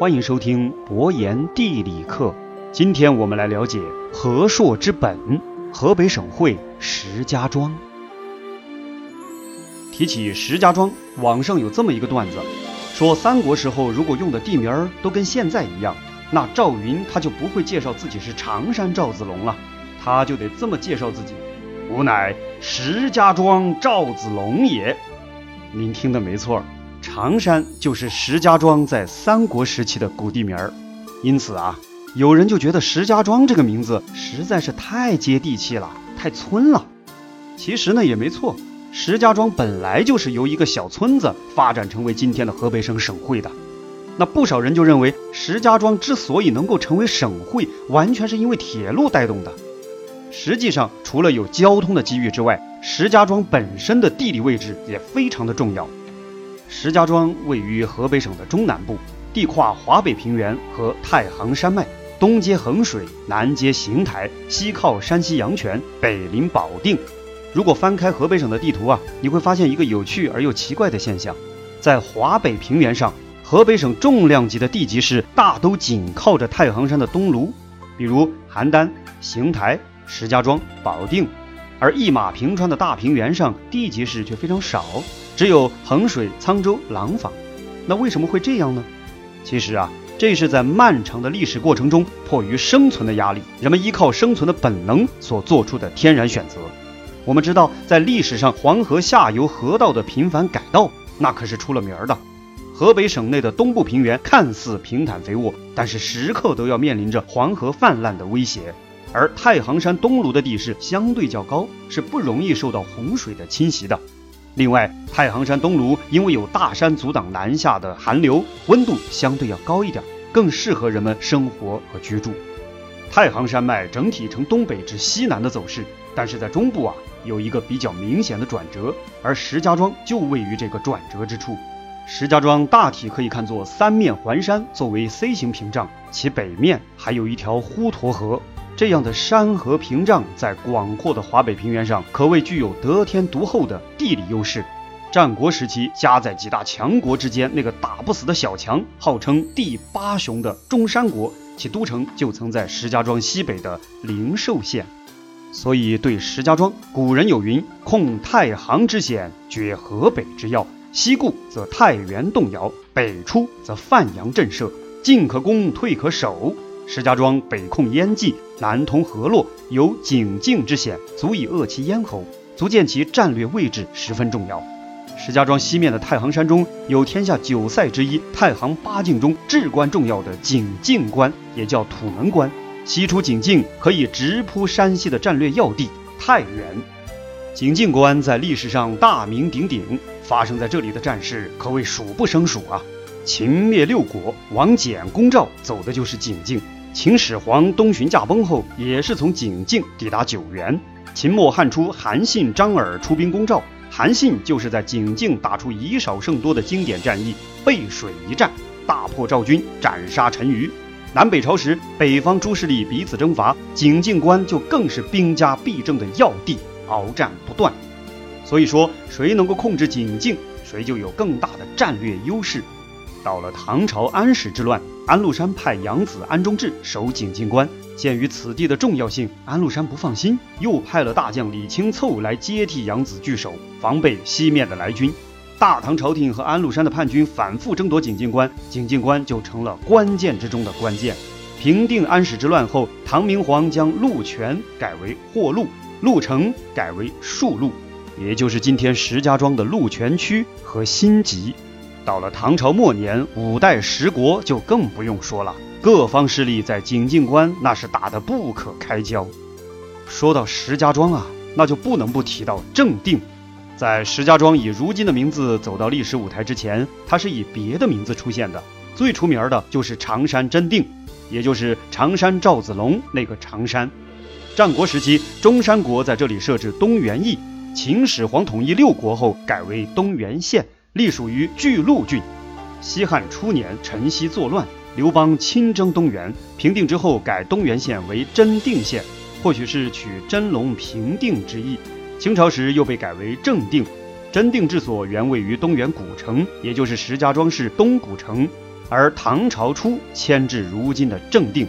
欢迎收听博言地理课。今天我们来了解河朔之本——河北省会石家庄。提起石家庄，网上有这么一个段子，说三国时候如果用的地名都跟现在一样，那赵云他就不会介绍自己是常山赵子龙了，他就得这么介绍自己：“吾乃石家庄赵子龙也。”您听的没错。常山就是石家庄在三国时期的古地名儿，因此啊，有人就觉得石家庄这个名字实在是太接地气了，太村了。其实呢也没错，石家庄本来就是由一个小村子发展成为今天的河北省省会的。那不少人就认为，石家庄之所以能够成为省会，完全是因为铁路带动的。实际上，除了有交通的机遇之外，石家庄本身的地理位置也非常的重要。石家庄位于河北省的中南部，地跨华北平原和太行山脉，东接衡水，南接邢台，西靠山西阳泉，北临保定。如果翻开河北省的地图啊，你会发现一个有趣而又奇怪的现象：在华北平原上，河北省重量级的地级市大都紧靠着太行山的东麓，比如邯郸、邢台、石家庄、保定；而一马平川的大平原上，地级市却非常少。只有衡水、沧州、廊坊，那为什么会这样呢？其实啊，这是在漫长的历史过程中，迫于生存的压力，人们依靠生存的本能所做出的天然选择。我们知道，在历史上黄河下游河道的频繁改道，那可是出了名儿的。河北省内的东部平原看似平坦肥沃，但是时刻都要面临着黄河泛滥的威胁。而太行山东麓的地势相对较高，是不容易受到洪水的侵袭的。另外，太行山东麓因为有大山阻挡南下的寒流，温度相对要高一点，更适合人们生活和居住。太行山脉整体呈东北至西南的走势，但是在中部啊有一个比较明显的转折，而石家庄就位于这个转折之处。石家庄大体可以看作三面环山作为 C 型屏障，其北面还有一条滹沱河。这样的山河屏障，在广阔的华北平原上，可谓具有得天独厚的地理优势。战国时期，夹在几大强国之间那个打不死的小强，号称第八雄的中山国，其都城就曾在石家庄西北的灵寿县。所以，对石家庄，古人有云：“控太行之险，决河北之要。西固则太原动摇，北出则范阳震慑，进可攻，退可守。”石家庄北控燕蓟，南通河洛，有井陉之险，足以扼其咽喉，足见其战略位置十分重要。石家庄西面的太行山中有天下九塞之一太行八境中至关重要的井陉关，也叫土门关。西出井陉，可以直扑山西的战略要地太原。井陉关在历史上大名鼎鼎，发生在这里的战事可谓数不胜数啊！秦灭六国，王翦攻赵，走的就是井陉。秦始皇东巡驾崩后，也是从井陉抵达九原。秦末汉初，韩信、张耳出兵攻赵，韩信就是在井陉打出以少胜多的经典战役——背水一战，大破赵军，斩杀陈馀。南北朝时，北方诸势力彼此征伐，井陉关就更是兵家必争的要地，鏖战不断。所以说，谁能够控制井陉，谁就有更大的战略优势。到了唐朝安史之乱，安禄山派养子安忠志守井陉关。鉴于此地的重要性，安禄山不放心，又派了大将李清凑来接替养子据守，防备西面的来军。大唐朝廷和安禄山的叛军反复争夺井陉关，井陉关就成了关键之中的关键。平定安史之乱后，唐明皇将鹿泉改为霍鹿，鹿城改为树鹿，也就是今天石家庄的鹿泉区和新集。到了唐朝末年，五代十国就更不用说了，各方势力在井陉关那是打得不可开交。说到石家庄啊，那就不能不提到正定。在石家庄以如今的名字走到历史舞台之前，它是以别的名字出现的。最出名的就是常山真定，也就是常山赵子龙那个常山。战国时期，中山国在这里设置东原邑，秦始皇统一六国后改为东原县。隶属于巨鹿郡。西汉初年，陈豨作乱，刘邦亲征东原，平定之后改东原县为真定县，或许是取真龙平定之意。清朝时又被改为正定。真定治所原位于东原古城，也就是石家庄市东古城。而唐朝初迁至如今的正定。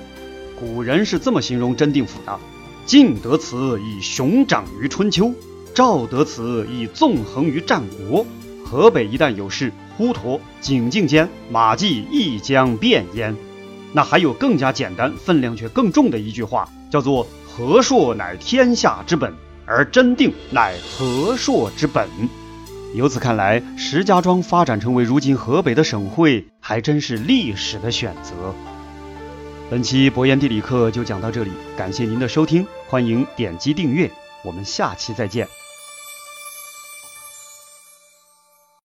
古人是这么形容真定府的：晋得此以雄长于春秋，赵得此以纵横于战国。河北一旦有事，滹沱、景靖间，马季亦将变焉。那还有更加简单、分量却更重的一句话，叫做“和硕乃天下之本，而真定乃和硕之本”。由此看来，石家庄发展成为如今河北的省会，还真是历史的选择。本期博言地理课就讲到这里，感谢您的收听，欢迎点击订阅，我们下期再见。